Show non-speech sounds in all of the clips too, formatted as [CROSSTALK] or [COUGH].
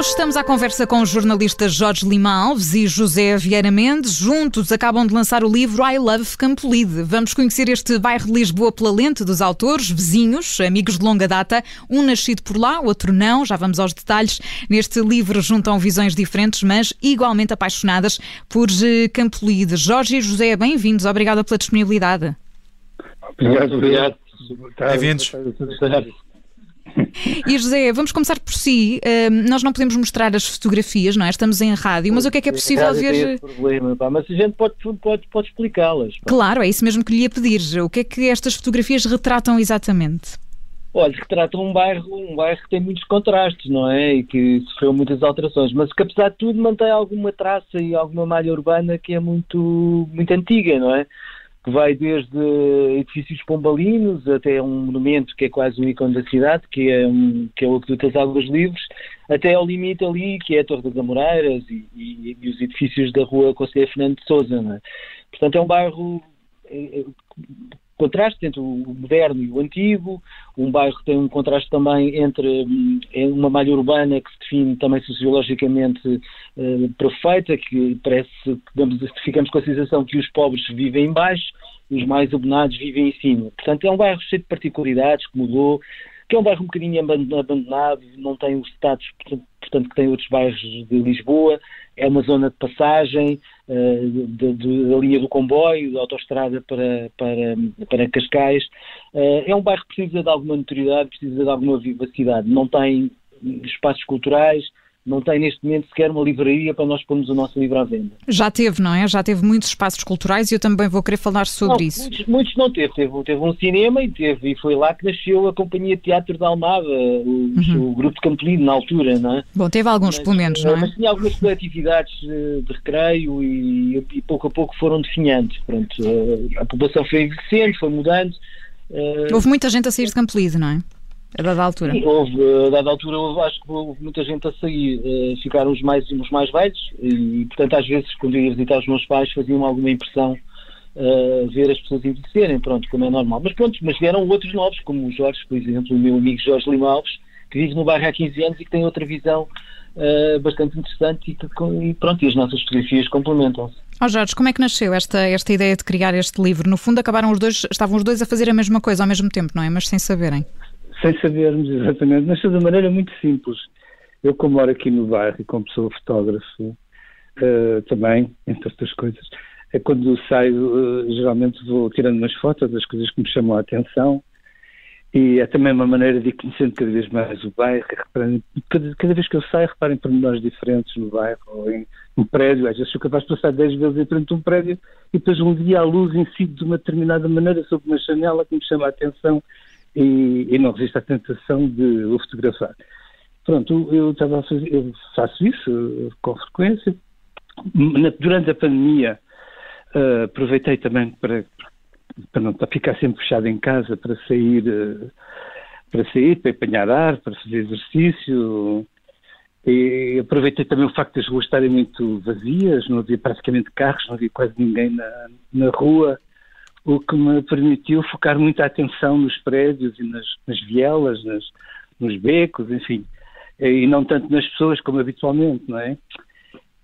Hoje estamos à conversa com os jornalistas Jorge Lima Alves e José Vieira Mendes. Juntos acabam de lançar o livro I Love Campolide. Vamos conhecer este bairro de Lisboa pela lente dos autores, vizinhos, amigos de longa data, um nascido por lá, outro não. Já vamos aos detalhes. Neste livro juntam visões diferentes, mas igualmente apaixonadas por eh, Campolide. Jorge e José, bem-vindos. Obrigada pela disponibilidade. Obrigado, obrigado. Bem-vindos. E José, vamos começar por si. Nós não podemos mostrar as fotografias, não é? Estamos em rádio, mas o que é que é possível ver? Problema, pá, mas a gente pode, pode, pode explicá-las. Claro, é isso mesmo que lhe ia pedir. O que é que estas fotografias retratam exatamente? Olha, retratam um bairro, um bairro que tem muitos contrastes, não é? E que sofreu muitas alterações, mas que apesar de tudo mantém alguma traça e alguma malha urbana que é muito, muito antiga, não é? Que vai desde edifícios pombalinos até um monumento que é quase um ícone da cidade, que é, que é o Aqueduto das Águas Livres, até ao limite ali, que é a Torre das Amoreiras e, e, e os edifícios da rua Conselheiro Fernando de Souza. É? Portanto, é um bairro contraste entre o moderno e o antigo, um bairro que tem um contraste também entre hum, uma malha urbana que se define também sociologicamente uh, perfeita, que parece que ficamos com a sensação que os pobres vivem em baixo e os mais abonados vivem em cima. Portanto, é um bairro cheio de particularidades, que mudou, que é um bairro um bocadinho abandonado, não tem os status, portanto, que tem outros bairros de Lisboa, é uma zona de passagem uh, da linha do comboio, da autoestrada para, para, para Cascais. Uh, é um bairro que precisa de alguma notoriedade, precisa de alguma vivacidade. Não tem espaços culturais, não tem neste momento sequer uma livraria para nós pormos o nosso livro à venda. Já teve, não é? Já teve muitos espaços culturais e eu também vou querer falar sobre não, isso. Muitos, muitos, não teve. teve. Teve um cinema e, teve, e foi lá que nasceu a Companhia de Teatro da Almada, o, uhum. o Grupo de Campolino na altura, não é? Bom, teve alguns, mas, pelo menos, não é? Mas tinha algumas coletividades eh, de recreio e, e pouco a pouco foram definhando. Pronto, a população foi envelhecendo, foi mudando. Eh, Houve muita gente a sair de Campolide, não é? A dada altura? Houve, a dada altura houve, acho que houve muita gente a sair, uh, ficaram os mais, os mais velhos e, portanto, às vezes, quando ia visitar os meus pais, faziam alguma impressão uh, ver as pessoas envelhecerem, pronto, como é normal. Mas pronto, mas vieram outros novos, como o Jorge, por exemplo, o meu amigo Jorge Lima Alves, que vive no bairro há 15 anos e que tem outra visão uh, bastante interessante e, que, e pronto, e as nossas fotografias complementam-se. Ó oh Jorge, como é que nasceu esta, esta ideia de criar este livro? No fundo, acabaram os dois, estavam os dois a fazer a mesma coisa ao mesmo tempo, não é? Mas sem saberem sem sabermos exatamente, mas de maneira muito simples. Eu, como moro aqui no bairro e como sou fotógrafo uh, também, entre outras coisas, é quando saio, uh, geralmente vou tirando umas fotos das coisas que me chamam a atenção e é também uma maneira de ir conhecendo cada vez mais o bairro. Cada, cada, vez que eu saio, reparem pormenores diferentes no bairro ou em um prédio. Às vezes sou capaz de passar 10 vezes em frente a um prédio e depois um dia a luz incide de uma determinada maneira sobre uma janela que me chama a atenção e, e não resisto à tentação de o fotografar. Pronto, eu estava fazer, eu faço isso com frequência. Durante a pandemia, uh, aproveitei também para, para não para ficar sempre fechado em casa, para sair, uh, para sair, para apanhar ar, para fazer exercício. E aproveitei também o facto das ruas estarem muito vazias, não havia praticamente carros, não havia quase ninguém na, na rua o que me permitiu focar muita atenção nos prédios e nas, nas vielas, nas, nos becos, enfim, e não tanto nas pessoas como habitualmente, não é?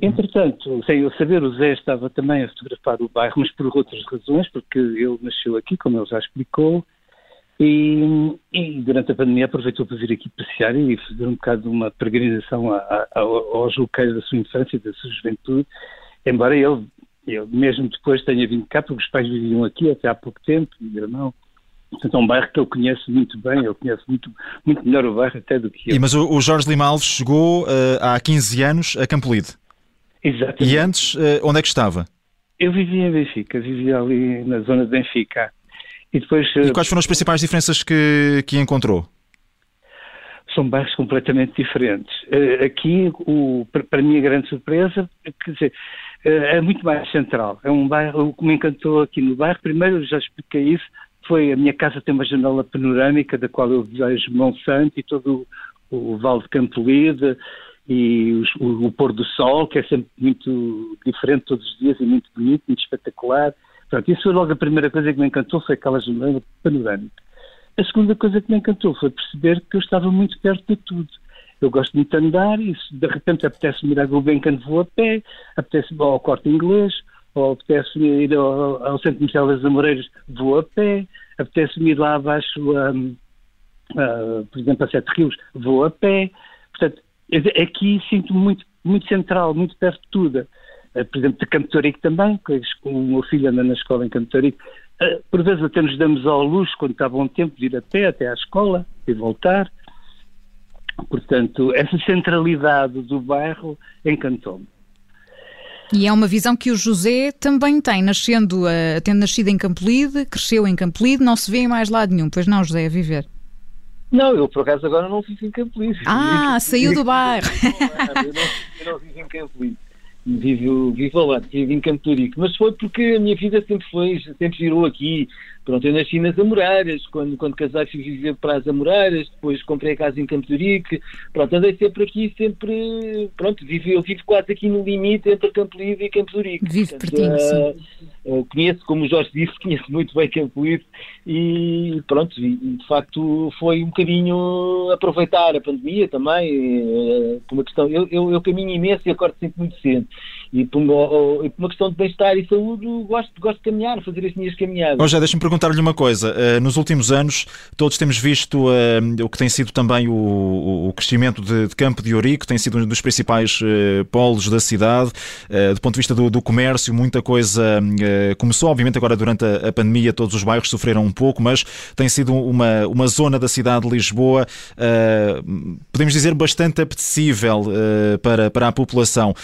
Entretanto, sem eu saber, o Zé estava também a fotografar o bairro, mas por outras razões, porque ele nasceu aqui, como ele já explicou, e, e durante a pandemia aproveitou para vir aqui passear e fazer um bocado uma peregrinação aos locais da sua infância da sua juventude, embora ele eu mesmo depois tenha vindo cá, porque os pais viviam aqui até há pouco tempo, e eu não. Portanto, é um bairro que eu conheço muito bem, eu conheço muito, muito melhor o bairro até do que eu. E, mas o, o Jorge Lima Alves chegou uh, há 15 anos a Campolide. Exatamente. E antes, uh, onde é que estava? Eu vivia em Benfica, vivia ali na zona de Benfica. E, depois, uh, e quais foram as principais diferenças que, que encontrou? São bairros completamente diferentes. aqui, o, para a minha grande surpresa, quer dizer, eh, é muito mais central. É um bairro, o que me encantou aqui no bairro, primeiro já expliquei isso, foi a minha casa tem uma janela panorâmica da qual eu vejo Monsanto e todo o, o Vale de Campolide e os, o, o, pôr do sol, que é sempre muito diferente todos os dias e muito bonito, muito espetacular. Pronto, isso foi logo a primeira coisa que me encantou, foi aquela janela panorâmica. A segunda coisa que me encantou foi perceber que eu estava muito perto de tudo. Eu gosto muito de andar e de repente apetece-me ir à Gulbenkian, vou a pé, apetece-me ao Corte Inglês, ou apetece-me ir ao, ao Centro Comercial das Amoreiras, vou a pé, apetece-me ir lá abaixo, um, uh, por exemplo, a Sete Rios, vou a pé. Portanto, aqui sinto-me muito, muito central, muito perto de tudo. Uh, por exemplo, de Campo Torico também, que o meu filho anda na escola em Campo Torico. Uh, por vezes até nos damos ao luxo, quando está bom tempo, de ir a pé até à escola e voltar. Portanto, essa centralidade do bairro encantou-me. E é uma visão que o José também tem, nascendo, uh, tendo nascido em Campolide, cresceu em Campolide, não se vê em mais lado nenhum. Pois não, José, a viver. Não, eu por acaso agora não vivo em Campolide. Ah, [LAUGHS] saiu do bairro. eu, não, eu não vivo em Campolide vivo, vivo lá, vivo em Campo Turico, mas foi porque a minha vida sempre foi, sempre girou aqui. Pronto, eu nasci nas Amoreiras, quando, quando casei fui viver para as Amoreiras, depois comprei a casa em Campo Turico, pronto, andei sempre aqui, sempre, pronto, vivo, eu vivo quase aqui no limite entre Campo Livre e Campo Turico. Vive pertinho, uh, uh, conheço, como o Jorge disse, [LAUGHS] conheço muito bem Campo Livre e pronto, e, de facto foi um bocadinho aproveitar a pandemia também, uh, por uma questão, eu, eu, eu caminho imenso e acordo sempre muito cedo e por uma, por uma questão de bem-estar e saúde gosto, gosto de caminhar, fazer as minhas caminhadas. Oh, já deixa-me perguntar-lhe uma coisa. Uh, nos últimos anos, todos temos visto uh, o que tem sido também o, o crescimento de, de, Campo de Ourique, tem sido um dos principais uh, polos da cidade. do ponto de vista do, do comércio, muita coisa começou. Obviamente, agora durante a, a, pandemia, todos os bairros sofreram um pouco, mas tem sido uma, uma zona da cidade de Lisboa, podemos dizer, bastante apetecível para, para a população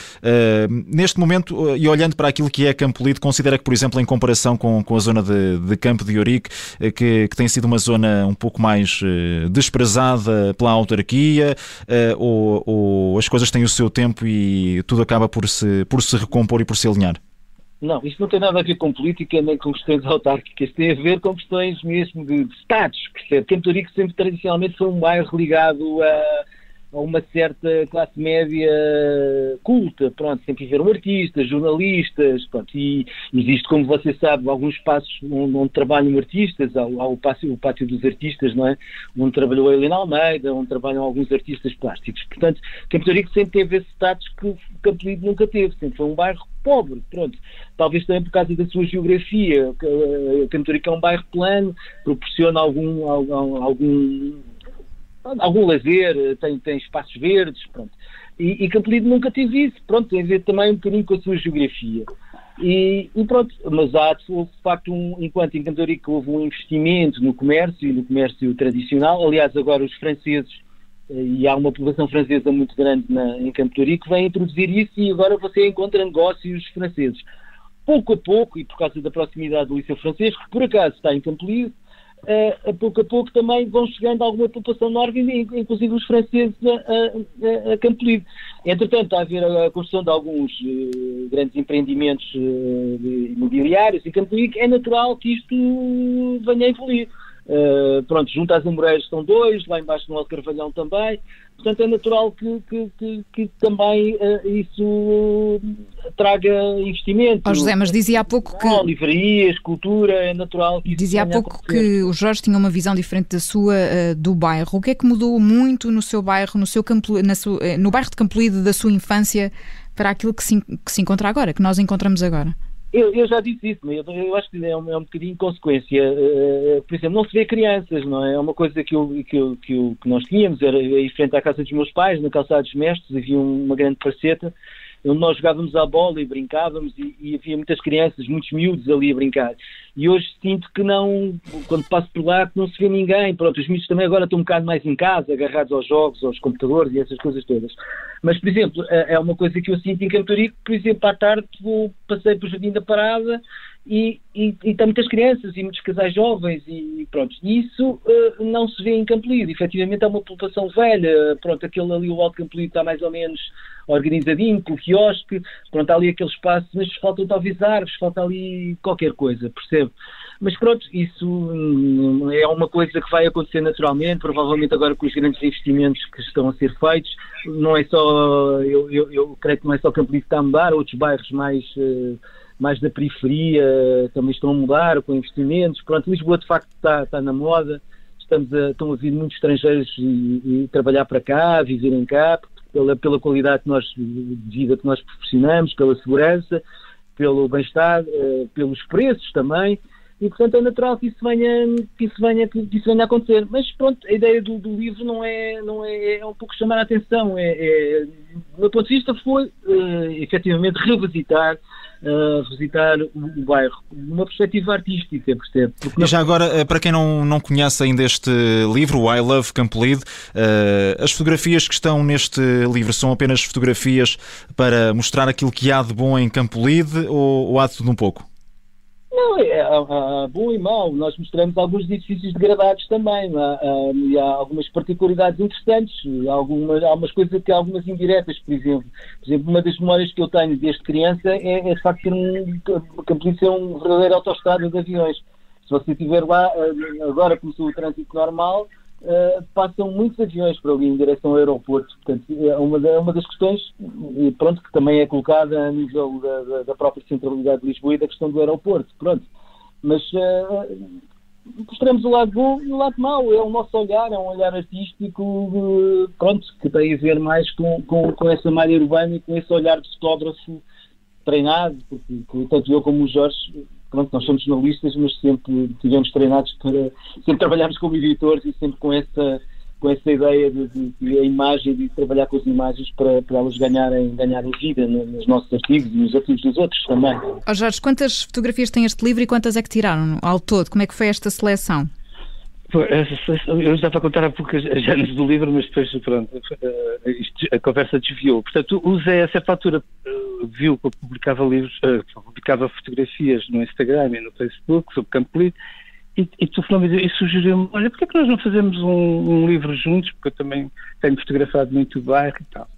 neste momento, eh, e olhando para aquilo que é Campolide, considera que, por exemplo, em comparação com, com a zona de, de Campo de Ourique, eh, que, que, tem sido uma zona um pouco mais uh, desprezada pela autarquia, ou, ou, as coisas têm o seu tempo e tudo acaba por se, por se recompor e por se alinhar? Não, isto não tem nada a ver com política nem com questões [LAUGHS] autárquicas, tem a ver com questões mesmo de, de Estados. Campo de Ourique sempre tradicionalmente foi um bairro ligado a a uma certa classe média culta, pronto, sempre viveram artistas, jornalistas, pronto, e existe, como você sabe, alguns espaços onde, onde trabalham artistas, há, há o, pátio, o, pátio, dos artistas, não é? Onde trabalhou a Helena Almeida, onde trabalham alguns artistas plásticos. Portanto, Campo Rico sempre teve esse status que Campo Rico nunca teve, sempre foi um bairro pobre, pronto. Talvez também por causa da sua geografia. Campo Rico é um bairro plano, proporciona algum, algum, algum algum lazer, tem, tem espaços verdes, pronto. E, e Campolide nunca teve isso, pronto, tem a ver também um bocadinho com a sua geografia. E, e pronto, mas há de facto, um, enquanto em Cantarico houve um investimento no comércio e no comércio tradicional, aliás agora os franceses, eh, e há uma população francesa muito grande na, em Campo Torico, vêm introduzir isso e agora você encontra negócios franceses. Pouco a pouco, e por causa da proximidade do Liceu Francês, que por acaso está em Campo Livre, a pouco a pouco também vão chegando alguma população nórdica, inclusive os franceses a, a, a Campo Livre. Entretanto, está a haver a construção de alguns uh, grandes empreendimentos uh, imobiliários em Campo Livre, é natural que isto venha a evoluir. Uh, pronto, junto às Amoreiras estão dois, lá embaixo no Alto Carvalhão também. Portanto, é natural que, que, que, que também uh, isso traga investimento. Oh, José, mas dizia há pouco que. livrarias, cultura, é natural que Dizia há pouco que o Jorge tinha uma visão diferente da sua uh, do bairro. O que é que mudou muito no seu bairro, no, seu campo, na sua, no bairro de Campolide da sua infância para aquilo que se, que se encontra agora, que nós encontramos agora? Eu, eu, já disse isso, mas eu, acho que é um, é um bocadinho consequência. Uh, por exemplo, não se vê crianças, não é? É uma coisa que, eu, que, eu, que, eu, que nós tínhamos, era em frente à casa dos meus pais, na calçada dos mestres, havia uma grande parceta onde nós jogávamos à bola e brincávamos e, e, havia muitas crianças, muitos miúdos ali a brincar. E hoje sinto que não, quando passo por lá, que não se vê ninguém. Pronto, os miúdos também agora estão um bocado mais em casa, agarrados aos jogos, aos computadores e essas coisas todas. Mas, por exemplo, é, é uma coisa que eu sinto em Cantorico, por exemplo, à tarde vou, passei para o Jardim da Parada e, e, e, muitas crianças e muitos casais jovens e pronto. E isso uh, não se vê em Campolido. Efetivamente é uma população velha. Pronto, aquele ali, o Alto Campolido está mais ou menos organizadinho, com o quiosque. Pronto, há ali aquele espaço, mas faltam talvez árvores, falta ali qualquer coisa, percebe? Mas pronto, isso hum, é uma coisa que vai acontecer naturalmente, provavelmente agora com os grandes investimentos que estão a ser feitos. Não é só, eu, eu, eu creio que não é só Campolido que está a mudar, outros bairros mais... Uh, mais da periferia também estão a mudar com investimentos. Pronto, Lisboa de facto está, está na moda, estamos a, estão a vir muitos estrangeiros e, e trabalhar para cá, viverem cá, pela, pela qualidade que nós, de vida que nós proporcionamos, pela segurança, pelo bem-estar, uh, pelos preços também e portanto é natural que isso venha, que isso venha, que isso venha a acontecer. Mas pronto, a ideia do, do livro não é, não é, é um pouco chamar a atenção. É, é, do meu ponto de vista foi uh, efetivamente revisitar uh, visitar o, o bairro, numa perspectiva artística, percebe? Porque e já agora, eh, para quem não, não conhece ainda este livro, o I Love Campolide, uh, as fotografias que estão neste livro são apenas fotografias para mostrar aquilo que há de bom em Campolide ou, ou há de tudo um pouco? Não, é, há, bom e mau. Nós mostramos alguns edifícios degradados também. E há algumas particularidades interessantes. Há algumas, há coisas que algumas indiretas, por exemplo. Por exemplo, uma das memórias que eu tenho desde criança é, é de facto ser um, Campolide ser um verdadeiro autoestrada de aviões. Se você estiver lá, agora começou o trânsito normal, Uh, passam muitos aviões para ali em direção ao aeroporto. Portanto, é uma, da, uma das questões, e pronto, que também é colocada a nível da, da, da, própria centralidade de Lisboa e da questão do aeroporto. Pronto. Mas uh, mostramos o lado bom e o lado mau. É o nosso olhar, é um olhar artístico, uh, pronto, que tem a ver mais com, com, com essa malha urbana e com esse olhar de fotógrafo treinado, porque tanto eu como o Jorge pronto, nós somos jornalistas, mas sempre tivemos treinados para. Sempre trabalhámos como editores e sempre com essa, com essa ideia de, de, de a imagem, de trabalhar com as imagens para, para elas ganharem, ganharem vida nos nossos artigos e nos artigos dos outros também. Oh Jorge, quantas fotografias tem este livro e quantas é que tiraram ao todo? Como é que foi esta seleção? Eu estava a contar há pouco as anos do livro, mas depois, pronto, a conversa desviou. Portanto, o Zé, a certa altura, eh, viu que eu publicava livros, uh, publicava fotografias no Instagram e no Facebook sobre Campo Lido, e, e telefonou-me e sugeriu-me, olha, porquê é que nós não fazemos um, um, livro juntos, porque eu também tenho fotografado muito o bairro e tal.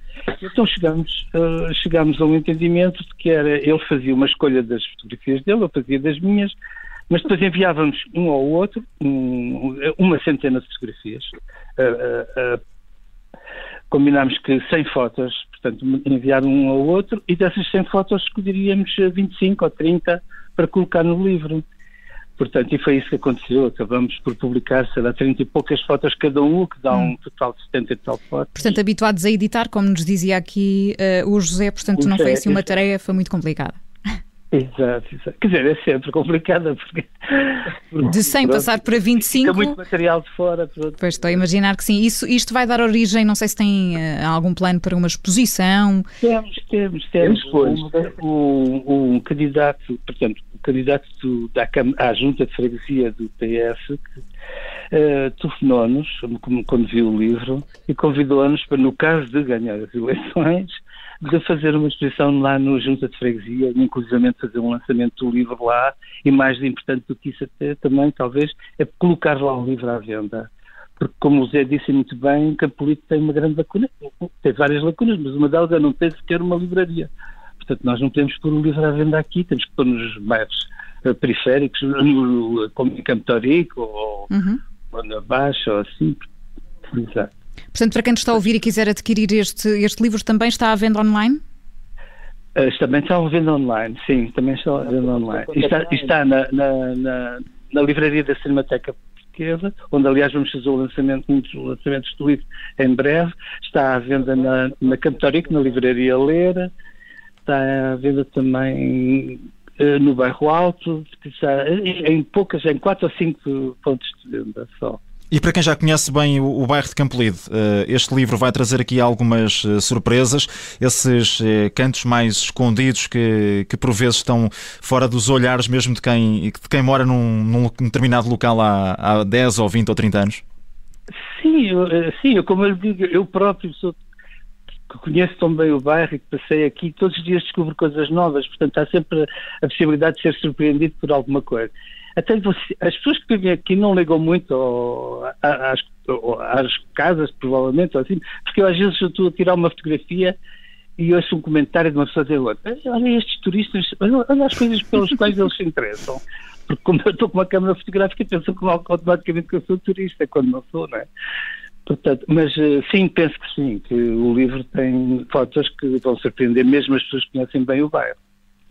Então chegámos, uh, chegámos a um entendimento de que era, ele fazia uma escolha das fotografias dele, eu fazia das minhas, mas depois enviávamos um ao outro, um, uma centena de fotografias, uh, uh, combinámos que 100 fotos, portanto, enviar um ao outro, e dessas 100 fotos escolheríamos 25 ou 30 para colocar no livro. Portanto, e foi isso que aconteceu. Acabamos por publicar, sei lá, 30 e poucas fotos cada um, que dá um hum. total de 70 e tal fotos. Portanto, habituados a editar, como nos dizia aqui uh, o José, portanto, não foi assim uma tarefa muito complicada. Exato, exato. Quer dizer, é sempre complicada porque. De 100 pronto, passar para 25. Fica muito material de fora. Pronto. Pois estou a imaginar que sim. Isso, isto vai dar origem, não sei se tem uh, algum plano para uma exposição. Temos, temos, temos. Pois. Um, um, candidato, portanto, o um candidato do, da, à junta de freguesia do PS que uh, telefonou-nos quando viu o livro e convidou-nos para, no caso de ganhar as eleições, de fazer uma exposição lá no Junta de Freguesia, inclusive fazer um lançamento do livro lá, e mais importante do que isso até também, talvez, é colocar lá o livro à venda. Porque, como o Zé disse muito bem, Campolito tem uma grande lacuna, tem várias lacunas, mas uma delas é não ter sequer uma livraria. Portanto, nós não podemos pôr o livro à venda aqui, temos que pôr nos bairros uh, periféricos, no, como em Campo Torico, ou, uhum. ou na Baixa, ou assim. Exato. Portanto, para quem está a ouvir e quiser adquirir este, este livro, também está à venda online? Uh, também está à venda online, sim, também está à venda online. Está, está na, na, na, na livraria da Cinemateca Portuguesa, onde aliás vamos fazer o lançamento, um dos lançamentos do livro em breve. Está à venda na, na Campetorico, na livraria Leira. Está à venda também uh, no Bairro Alto. Está em poucas, em quatro ou cinco pontos de venda só. E para quem já conhece bem o, o bairro de Campolide, uh, este livro vai trazer aqui algumas uh, surpresas, esses uh, cantos mais escondidos que, que por vezes estão fora dos olhares mesmo de quem, de quem mora num, num determinado local há, há 10 ou 20 ou 30 anos? Sim, eu, sim, como eu digo, eu próprio sou que conheço tão bem o bairro e que passei aqui, todos os dias descubro coisas novas, portanto há sempre a possibilidade de ser surpreendido por alguma coisa até você, as pessoas que vivem aqui não ligam muito ao, às, às, casas, provavelmente, ou assim, porque eu, às vezes eu estou a tirar uma fotografia e ouço um comentário de uma pessoa dizer olha estes turistas, olha, olha as coisas pelas quais eles se interessam. Porque como eu estou com uma câmera fotográfica, pensam que automaticamente que eu sou turista, quando não sou, não é? Portanto, mas eh, sim, penso que sim, que o livro tem fotos que vão surpreender mesmo as pessoas que conhecem bem o bairro.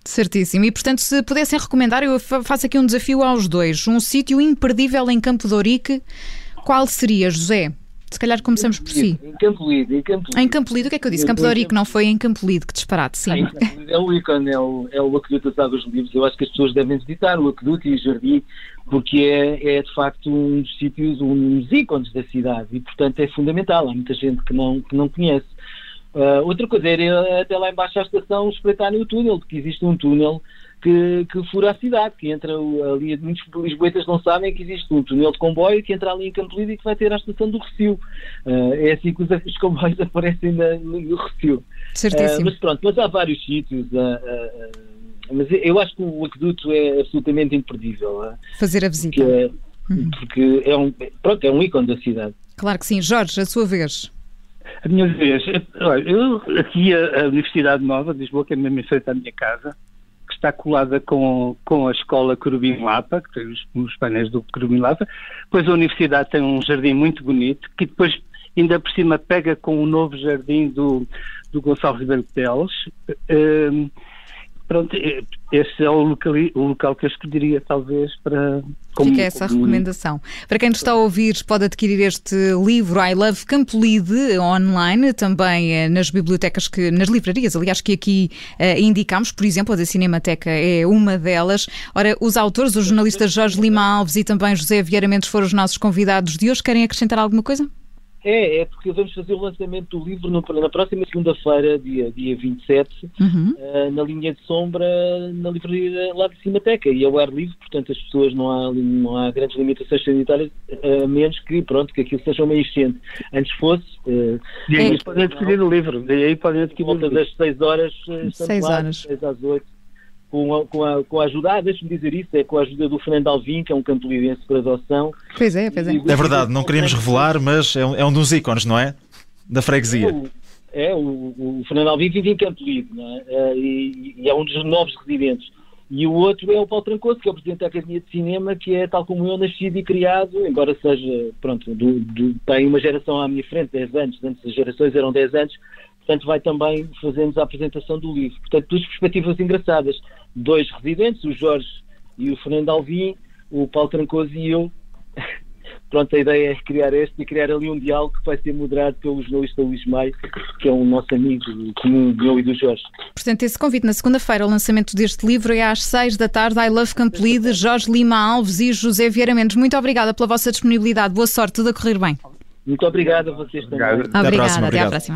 Certíssimo. E, portanto, se pudessem recomendar, eu faço aqui um desafio aos dois. Um sítio imperdível em Campo de Ourique, Qual seria, José? Se calhar começamos por si. Em Campo Lido, em Campo Lido. Em Campo Lido, o que é que eu disse? Campo de Orico, não foi em Campo Lido, que disparate, sim. É o ícone, é o, é o aqueduto das águas livres. Eu acho que as pessoas devem visitar o aqueduto e o jardim, porque é, é de facto um dos sítios, um dos ícones da cidade e, portanto, é fundamental. Há muita gente que não, que não conhece. Uh, outra coisa era ir até lá embaixo à estação espreitarem o túnel, porque existe um túnel que, que fura a cidade, que entra ali, muitos lisboetas não sabem que existe um túnel de comboio que entra ali em Campo Lido e que vai ter a estação do Recio. Uh, é assim que os, os comboios [LAUGHS] aparecem na, no, Recio. Certíssimo. Uh, mas pronto, mas há vários sítios. Mas eu acho que o aqueduto é absolutamente imperdível. Fazer a visita. É, uhum. Porque é um, pronto, é um ícone da cidade. Claro que sim. Jorge, a sua vez. A minha vez, eu aqui a, a Universidade Nova de Lisboa, que é mesmo em frente à minha casa, está colada com, com a escola Curubim Lapa, que tem os, os painéis do Curubim Lapa. Depois a universidade tem um jardim muito bonito, que depois ainda por cima pega com o novo jardim do, do Gonçalo Ribeiro Teles. Um, pronto, esse é o local, o local que eu escolheria, talvez, para. Como, Fica essa como... recomendação. Para quem nos está a ouvir, pode adquirir este livro I Love Campolide online, também eh, nas bibliotecas, que, nas livrarias, aliás, que aqui uh, indicamos, por exemplo, a da Cinemateca é uma delas. Ora, os autores, o jornalista Jorge Lima Alves e também José Vieira Mendes foram os nossos convidados de hoje. Querem acrescentar alguma coisa? É, é porque vamos fazer o lançamento do livro no, na próxima segunda-feira, dia, dia 27, uhum. uh, na linha de sombra, na livraria lá de Cimateca, e ao ar livre, portanto as pessoas não há, não há grandes limitações sanitárias, a uh, menos que, pronto, que aquilo seja uma enchente. Antes fosse... Uh, e aí é, podem adquirir o livro, e aí podem adquirir o livro. das 6 horas, 6 horas. 6 às 8 com a, com a, com a ajuda, ah, deixe-me dizer isso, é com a ajuda do Fernando Alvim, que é um campo lidense por adoção. Pois é, pois é. É verdade, não queríamos revelar, mas é um, é um dos ícones, não é? Da freguesia. É, o, o, o Fernando Alvim vive em Campo Lido, não é? Eh, e, e, é um dos novos residentes. E o outro é o Paulo Trancoso, que é o Presidente da Academia de Cinema, que é, tal como eu, nascido e criado, embora seja, pronto, do, do, tem uma geração à minha frente, 10 anos, antes as gerações eram 10 anos, portanto vai também fazermos a apresentação do livro. Portanto, duas perspectivas engraçadas. Dois residentes, o Jorge e o Fernando Alvim, o Paulo Trancoso e eu. [LAUGHS] Pronto, a ideia é criar este e criar ali um diálogo que vai ser moderado pelo jornalista Luís Maio, que é um nosso amigo comum meu e do Jorge. Portanto, esse convite na segunda-feira, o lançamento deste livro é às seis da tarde. I Love Campolide, Jorge Lima Alves e José Vieira Mendes. Muito obrigada pela vossa disponibilidade. Boa sorte, tudo a correr bem. Muito obrigado a vocês também. Obrigada, até, próxima, até à próxima.